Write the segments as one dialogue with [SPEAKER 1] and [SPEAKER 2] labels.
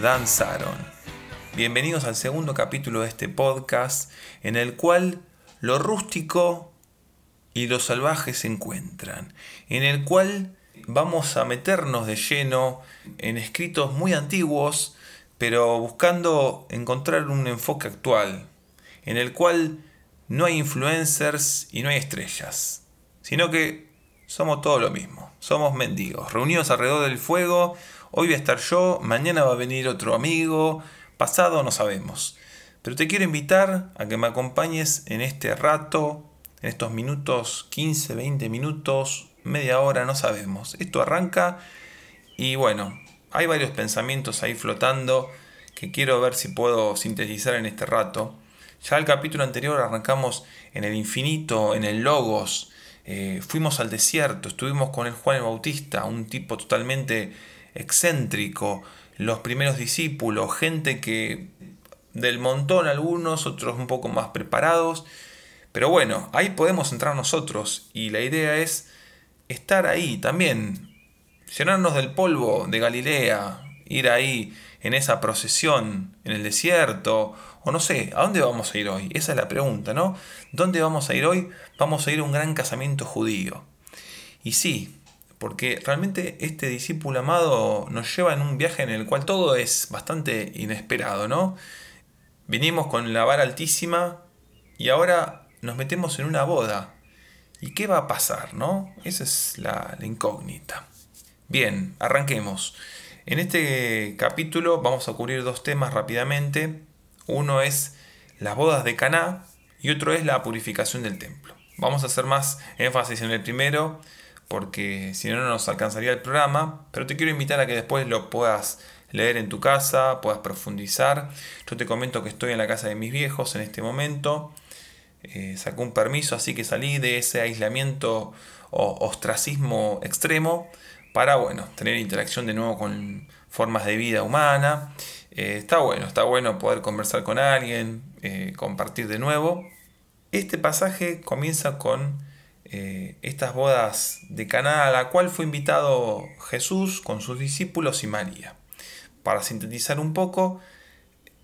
[SPEAKER 1] danzaron. Bienvenidos al segundo capítulo de este podcast en el cual lo rústico y lo salvaje se encuentran, en el cual vamos a meternos de lleno en escritos muy antiguos, pero buscando encontrar un enfoque actual, en el cual no hay influencers y no hay estrellas, sino que somos todo lo mismo, somos mendigos, reunidos alrededor del fuego, hoy voy a estar yo, mañana va a venir otro amigo, pasado no sabemos. Pero te quiero invitar a que me acompañes en este rato, en estos minutos, 15, 20 minutos, media hora, no sabemos. Esto arranca y bueno, hay varios pensamientos ahí flotando que quiero ver si puedo sintetizar en este rato. Ya el capítulo anterior arrancamos en el infinito, en el logos, eh, fuimos al desierto, estuvimos con el Juan el Bautista, un tipo totalmente excéntrico, los primeros discípulos, gente que del montón algunos, otros un poco más preparados, pero bueno, ahí podemos entrar nosotros y la idea es estar ahí también, llenarnos del polvo de Galilea, ir ahí en esa procesión en el desierto, o no sé, ¿a dónde vamos a ir hoy? Esa es la pregunta, ¿no? ¿Dónde vamos a ir hoy? Vamos a ir a un gran casamiento judío. Y sí, porque realmente este discípulo amado nos lleva en un viaje en el cual todo es bastante inesperado, ¿no? Vinimos con la vara altísima y ahora nos metemos en una boda. ¿Y qué va a pasar, no? Esa es la, la incógnita. Bien, arranquemos. En este capítulo vamos a cubrir dos temas rápidamente. Uno es las bodas de Caná y otro es la purificación del templo. Vamos a hacer más énfasis en el primero porque si no no nos alcanzaría el programa, pero te quiero invitar a que después lo puedas leer en tu casa, puedas profundizar. Yo te comento que estoy en la casa de mis viejos en este momento. Eh, sacó un permiso, así que salí de ese aislamiento o ostracismo extremo para bueno, tener interacción de nuevo con formas de vida humana. Eh, está bueno, está bueno poder conversar con alguien, eh, compartir de nuevo. Este pasaje comienza con estas bodas de Caná a la cual fue invitado Jesús con sus discípulos y María. Para sintetizar un poco,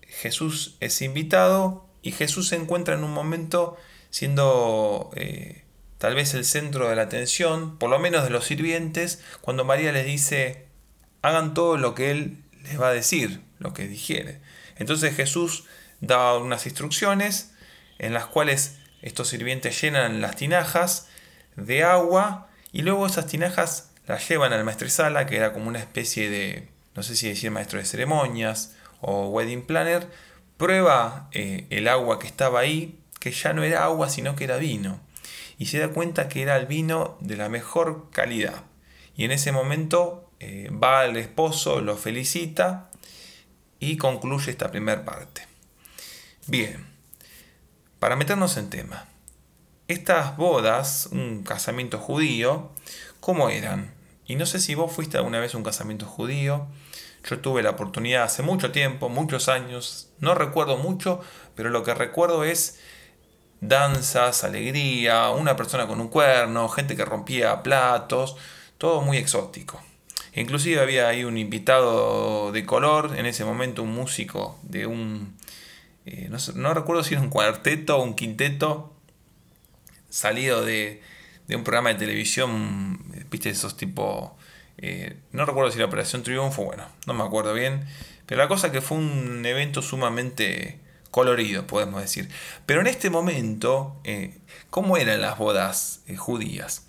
[SPEAKER 1] Jesús es invitado y Jesús se encuentra en un momento siendo eh, tal vez el centro de la atención, por lo menos de los sirvientes, cuando María les dice, hagan todo lo que Él les va a decir, lo que digiere. Entonces Jesús da unas instrucciones en las cuales estos sirvientes llenan las tinajas de agua y luego esas tinajas las llevan al maestresala, que era como una especie de no sé si decir maestro de ceremonias o wedding planner, prueba eh, el agua que estaba ahí, que ya no era agua, sino que era vino. Y se da cuenta que era el vino de la mejor calidad. Y en ese momento eh, va al esposo, lo felicita y concluye esta primera parte. Bien, para meternos en tema. Estas bodas, un casamiento judío, ¿cómo eran? Y no sé si vos fuiste alguna vez a un casamiento judío. Yo tuve la oportunidad hace mucho tiempo, muchos años. No recuerdo mucho, pero lo que recuerdo es danzas, alegría, una persona con un cuerno, gente que rompía platos, todo muy exótico. Inclusive había ahí un invitado de color, en ese momento un músico de un... Eh, no, recuerdo si era un cuarteto o un quinteto, salido de, de un programa de televisión, viste, esos tipo, eh, no recuerdo si la Operación Triunfo, bueno, no me acuerdo bien, pero la cosa que fue un evento sumamente colorido, podemos decir. Pero en este momento, eh, ¿cómo eran las bodas eh, judías?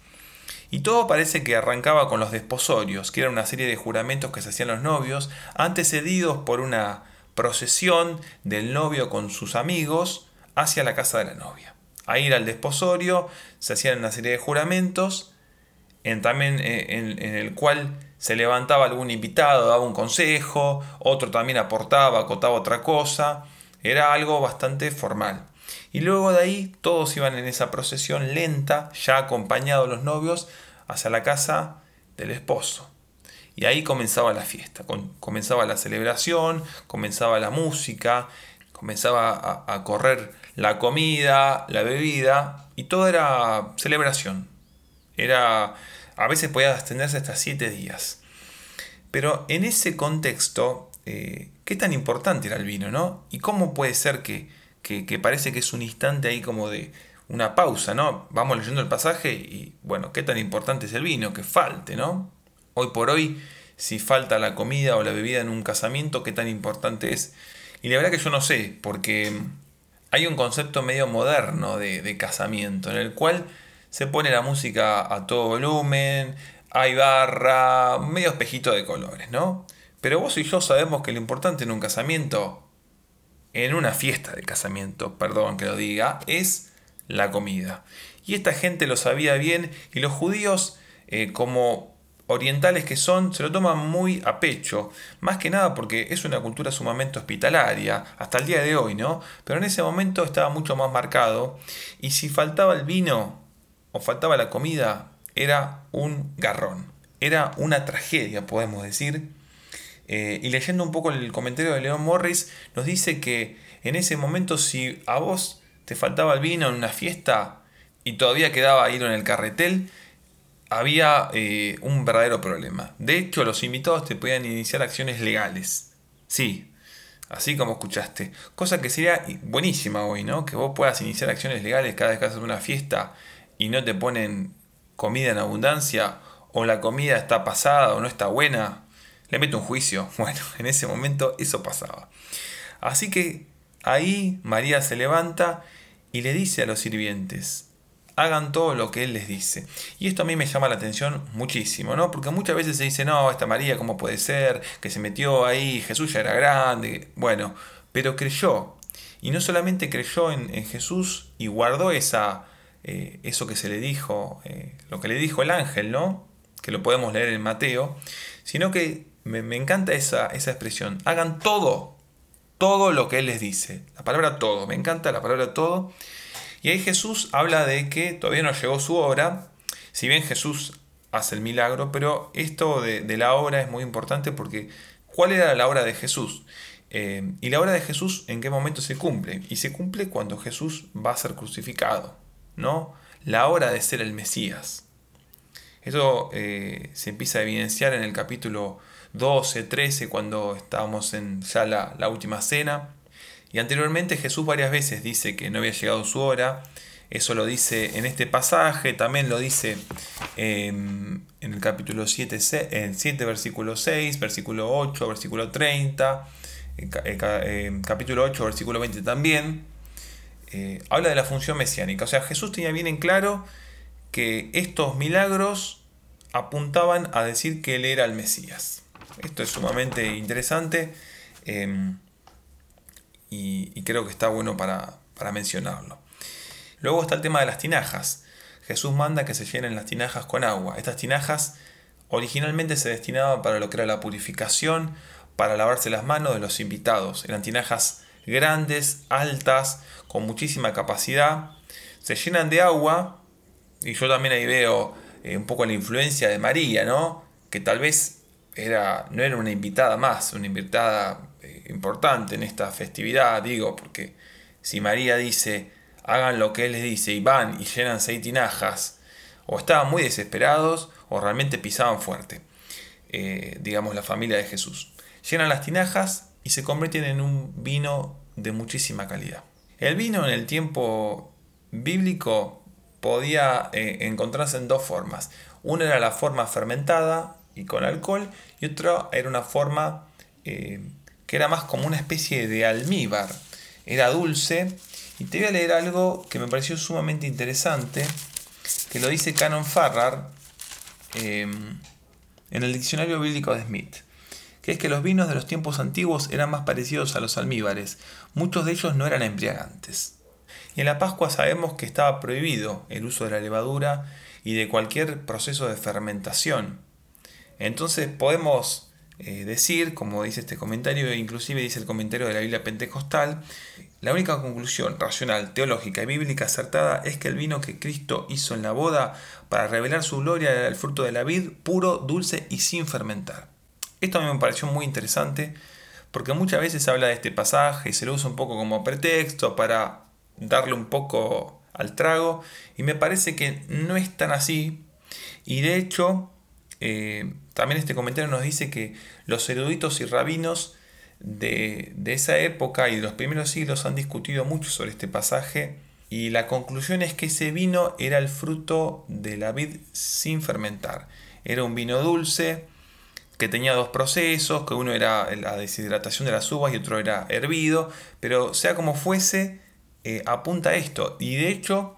[SPEAKER 1] Y todo parece que arrancaba con los desposorios, que era una serie de juramentos que se hacían los novios, antecedidos por una procesión del novio con sus amigos hacia la casa de la novia a ir al desposorio, se hacían una serie de juramentos, en, también eh, en, el cual se levantaba algún invitado, daba un consejo, otro también aportaba, acotaba otra cosa, era algo bastante formal. Y luego de ahí todos iban en esa procesión lenta, ya acompañados los novios, hacia la casa del esposo. Y ahí comenzaba la fiesta, comenzaba la celebración, comenzaba la música, comenzaba a correr la comida, la bebida, y todo era celebración. Era, a veces podía extenderse hasta siete días. Pero en ese contexto, eh, ¿qué tan importante era el vino, no? ¿Y cómo puede ser que, que, parece que es un instante ahí como de una pausa, ¿no? Vamos leyendo el pasaje y, bueno, ¿qué tan importante es el vino? Que falte, ¿no? Hoy por hoy, si falta la comida o la bebida en un casamiento, ¿qué tan importante es? Y la verdad que yo no sé, porque hay un concepto medio moderno de, de casamiento, en el cual se pone la música a todo volumen, hay barra, medio espejito de colores, ¿no? Pero vos y yo sabemos que lo importante en un casamiento, en una fiesta de casamiento, perdón que lo diga, es la comida. Y esta gente lo sabía bien y los judíos, eh, como orientales que son, se lo toman muy a pecho, más que nada porque es una cultura sumamente hospitalaria, hasta el día de hoy, ¿no? Pero en ese momento estaba mucho más marcado y si faltaba el vino o faltaba la comida, era un garrón, era una tragedia, podemos decir. Eh, y leyendo un poco el comentario de León Morris, nos dice que en ese momento si a vos te faltaba el vino en una fiesta y todavía quedaba hilo en el carretel, había eh, un verdadero problema. De hecho, los invitados te podían iniciar acciones legales. Sí, así como escuchaste. Cosa que sería buenísima hoy, ¿no? Que vos puedas iniciar acciones legales cada vez que haces una fiesta y no te ponen comida en abundancia o la comida está pasada o no está buena, le mete un juicio. Bueno, en ese momento eso pasaba. Así que ahí María se levanta y le dice a los sirvientes, hagan todo lo que él les dice. Y esto a mí me llama la atención muchísimo, ¿no? Porque muchas veces se dice, no, esta María, ¿cómo puede ser? Que se metió ahí, Jesús ya era grande. Bueno, pero creyó. Y no solamente creyó en, Jesús y guardó esa, eh, eso que se le dijo, eh, lo que le dijo el ángel, ¿no? Que lo podemos leer en Mateo, sino que me, encanta esa, esa, expresión. Hagan todo, todo lo que Él les dice. La palabra todo, me encanta la palabra todo. Y ahí Jesús habla de que todavía no llegó su hora, si bien Jesús hace el milagro, pero esto de, la obra es muy importante porque ¿cuál era la obra de Jesús? Eh, y la obra de Jesús en qué momento se cumple? Y se cumple cuando Jesús va a ser crucificado. ¿no? La hora de ser el Mesías. Eso eh, se empieza a evidenciar en el capítulo 12, 13, cuando estábamos en ya la, última cena. Y anteriormente Jesús varias veces dice que no había llegado su hora. Eso lo dice en este pasaje, también lo dice em, en el capítulo 7, 7, versículo 6, versículo 8, versículo 30, capítulo 8, versículo 20 también. Eh, habla de la función mesiánica. O sea, Jesús tenía bien en claro que estos milagros apuntaban a decir que Él era el Mesías. Esto es sumamente interesante y, creo que está bueno para, para mencionarlo. Luego está el tema de las tinajas. Jesús manda que se llenen las tinajas con agua. Estas tinajas originalmente se destinaban para lo que era la purificación, para lavarse las manos de los invitados. Eran tinajas grandes, altas, con muchísima capacidad, se llenan de agua, y yo también ahí veo eh, un poco la influencia de María, ¿no? Que tal vez era, no era una invitada más, una invitada importante en esta festividad, digo, porque si María dice, hagan lo que Él les dice, y van y llenan seis tinajas, o estaban muy desesperados, o realmente pisaban fuerte, eh, digamos, la familia de Jesús. Llenan las tinajas y se convierten en un vino de muchísima calidad. El vino en el tiempo bíblico podía eh, encontrarse en dos formas. Una era la forma fermentada y con alcohol y otra era una forma eh, que era más como una especie de almíbar. Era dulce y te voy a leer algo que me pareció sumamente interesante, que lo dice Canon Farrar eh, en el diccionario bíblico de Smith que es que los vinos de los tiempos antiguos eran más parecidos a los almíbares, muchos de ellos no eran embriagantes. Y en la Pascua sabemos que estaba prohibido el uso de la levadura y de cualquier proceso de fermentación. Entonces podemos eh, decir, como dice este comentario, e inclusive dice el comentario de la Biblia Pentecostal, la única conclusión racional, teológica y bíblica acertada es que el vino que Cristo hizo en la boda para revelar su gloria era el fruto de la vid, puro, dulce y sin fermentar. Esto a mí me pareció muy interesante porque muchas veces habla de este pasaje y se lo usa un poco como pretexto para darle un poco al trago y me parece que no es tan así y de hecho eh, también este comentario nos dice que los eruditos y rabinos de, de, esa época y de los primeros siglos han discutido mucho sobre este pasaje y la conclusión es que ese vino era el fruto de la vid sin fermentar. Era un vino dulce que tenía dos procesos, que uno era la deshidratación de las uvas y otro era hervido, pero sea como fuese, eh, apunta a esto. Y de hecho,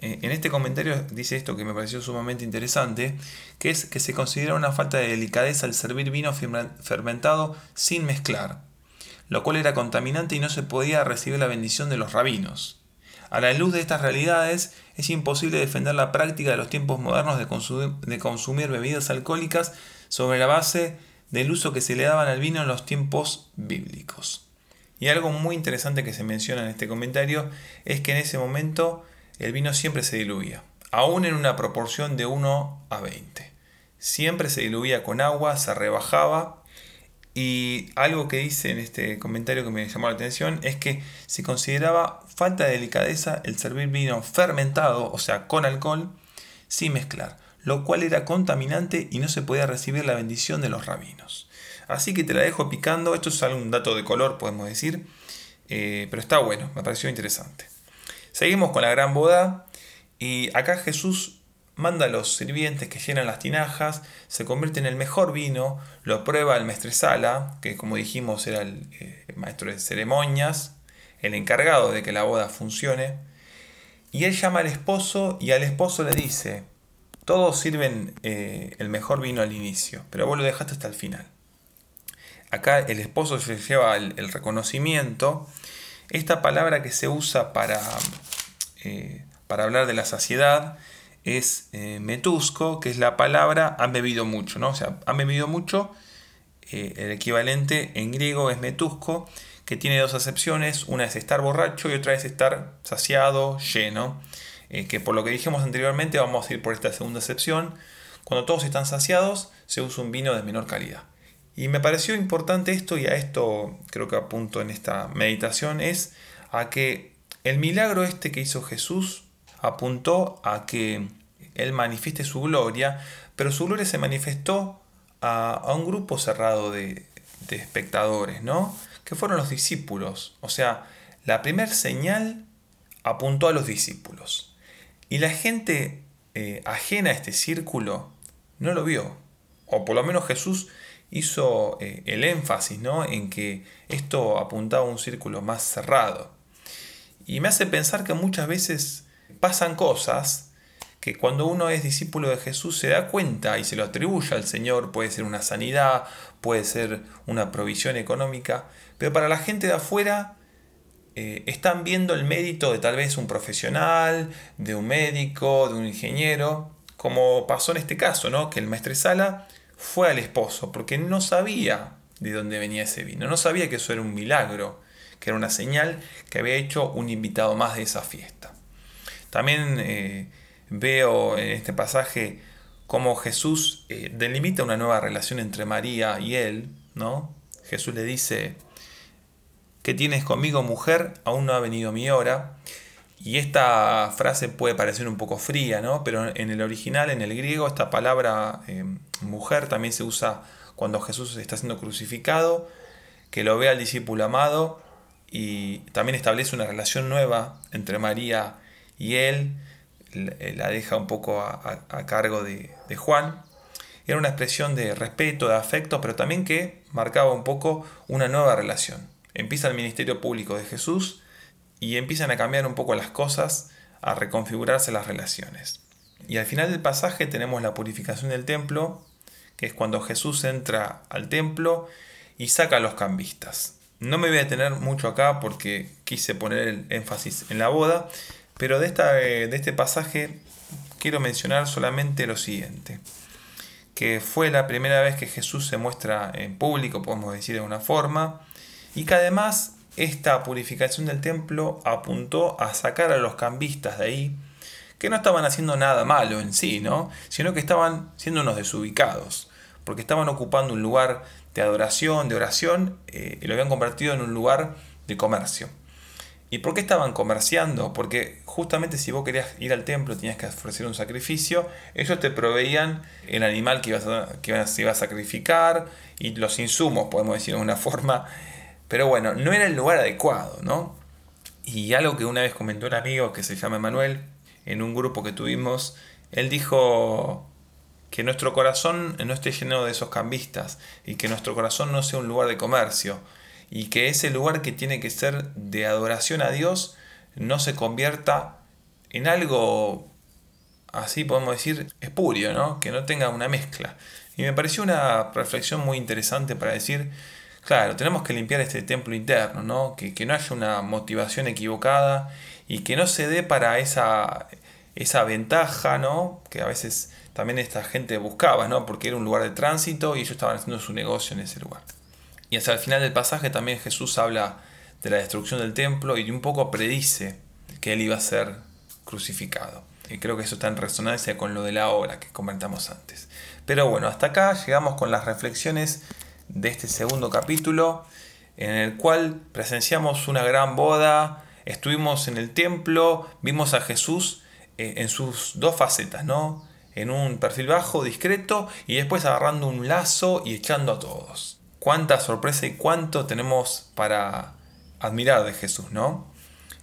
[SPEAKER 1] eh, en este comentario dice esto que me pareció sumamente interesante, que es que se considera una falta de delicadeza el servir vino fermentado sin mezclar, lo cual era contaminante y no se podía recibir la bendición de los rabinos. A la luz de estas realidades, es imposible defender la práctica de los tiempos modernos de consumir, bebidas alcohólicas sobre la base del uso que se le daban al vino en los tiempos bíblicos. Y algo muy interesante que se menciona en este comentario es que en ese momento el vino siempre se diluía, aún en una proporción de 1 a 20. Siempre se diluía con agua, se rebajaba y algo que dice en este comentario que me llamó la atención es que se consideraba falta de delicadeza el servir vino fermentado, o sea, con alcohol, sin mezclar, lo cual era contaminante y no se podía recibir la bendición de los rabinos. Así que te la dejo picando, esto es algún dato de color, podemos decir, eh, pero está bueno, me pareció interesante. Seguimos con la gran boda y acá Jesús manda a los sirvientes que llenan las tinajas, se convierte en el mejor vino, lo prueba el maestresala, que como dijimos era el, eh, maestro de ceremonias, el encargado de que la boda funcione, y él llama al esposo y al esposo le dice, todos sirven eh, el mejor vino al inicio, pero vos lo dejaste hasta el final. Acá el esposo se lleva el, reconocimiento, esta palabra que se usa para, eh, para hablar de la saciedad, es eh, metusco, que es la palabra han bebido mucho, ¿no? O sea, han bebido mucho, eh, el equivalente en griego es metusco, que tiene dos acepciones, una es estar borracho y otra es estar saciado, lleno, que por lo que dijimos anteriormente vamos a ir por esta segunda acepción. Cuando todos están saciados, se usa un vino de menor calidad. Y me pareció importante esto, y a esto creo que apunto en esta meditación, es a que el milagro este que hizo Jesús apuntó a que Él manifieste su gloria, pero su gloria se manifestó a, un grupo cerrado de, espectadores, ¿no? Que fueron los discípulos. O sea, la primera señal apuntó a los discípulos. Y la gente eh, ajena a este círculo no lo vio. O por lo menos Jesús hizo eh, el énfasis ¿no? en que esto apuntaba a un círculo más cerrado. Y me hace pensar que muchas veces pasan cosas que cuando uno es discípulo de Jesús se da cuenta y se lo atribuye al Señor, puede ser una sanidad, puede ser una provisión económica, pero para la gente de afuera eh, están viendo el mérito de tal vez un profesional, de un médico, de un ingeniero, como pasó en este caso, ¿no? que el maestresala fue al esposo, porque no sabía de dónde venía ese vino, no sabía que eso era un milagro, que era una señal que había hecho un invitado más de esa fiesta. También eh, veo en este pasaje cómo Jesús eh, delimita una nueva relación entre María y él, ¿no? Jesús le dice, ¿qué tienes conmigo mujer? Aún no ha venido mi hora. Y esta frase puede parecer un poco fría, ¿no? Pero en el original, en el griego, esta palabra eh, mujer también se usa cuando Jesús está siendo crucificado, que lo ve al discípulo amado y también establece una relación nueva entre María y él la deja un poco a, cargo de, Juan. Era una expresión de respeto, de afecto, pero también que marcaba un poco una nueva relación. Empieza el ministerio público de Jesús y empiezan a cambiar un poco las cosas, a reconfigurarse las relaciones. Y al final del pasaje tenemos la purificación del templo, que es cuando Jesús entra al templo y saca a los cambistas. No me voy a detener mucho acá porque quise poner el énfasis en la boda, pero de, esta, eh, de este pasaje quiero mencionar solamente lo siguiente, que fue la primera vez que Jesús se muestra en público, podemos decir de una forma, y que además esta purificación del templo apuntó a sacar a los cambistas de ahí, que no estaban haciendo nada malo en sí, ¿no? sino que estaban siendo unos desubicados, porque estaban ocupando un lugar de adoración, de oración, eh, y lo habían convertido en un lugar de comercio. ¿Y por qué estaban comerciando? Porque justamente si vos querías ir al templo tenías que ofrecer un sacrificio, ellos te proveían el animal que ibas a, que se iba a sacrificar y los insumos, podemos decir de una forma. Pero bueno, no era el lugar adecuado, ¿no? Y algo que una vez comentó un amigo que se llama Manuel, en un grupo que tuvimos, él dijo que nuestro corazón no esté lleno de esos cambistas y que nuestro corazón no sea un lugar de comercio y que ese lugar que tiene que ser de adoración a Dios no se convierta en algo así podemos decir espurio, ¿no? que no tenga una mezcla. Y me pareció una reflexión muy interesante para decir, claro, tenemos que limpiar este templo interno, ¿no? Que, que no haya una motivación equivocada y que no se dé para esa, esa ventaja, ¿no? Que a veces también esta gente buscaba, ¿no? Porque era un lugar de tránsito y ellos estaban haciendo su negocio en ese lugar. Y hasta el final del pasaje también Jesús habla de la destrucción del templo y un poco predice que él iba a ser crucificado. Y creo que eso está en resonancia con lo de la obra que comentamos antes. Pero bueno, hasta acá llegamos con las reflexiones de este segundo capítulo, en el cual presenciamos una gran boda, estuvimos en el templo, vimos a Jesús eh, en sus dos facetas, ¿no? En un perfil bajo, discreto, y después agarrando un lazo y echando a todos cuánta sorpresa y cuánto tenemos para admirar de Jesús, ¿no?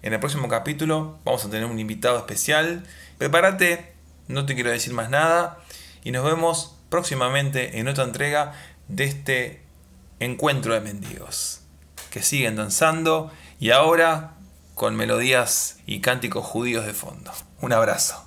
[SPEAKER 1] En el próximo capítulo vamos a tener un invitado especial. Prepárate, no te quiero decir más nada y nos vemos próximamente en otra entrega de este encuentro de mendigos que siguen danzando y ahora con melodías y cánticos judíos de fondo. Un abrazo.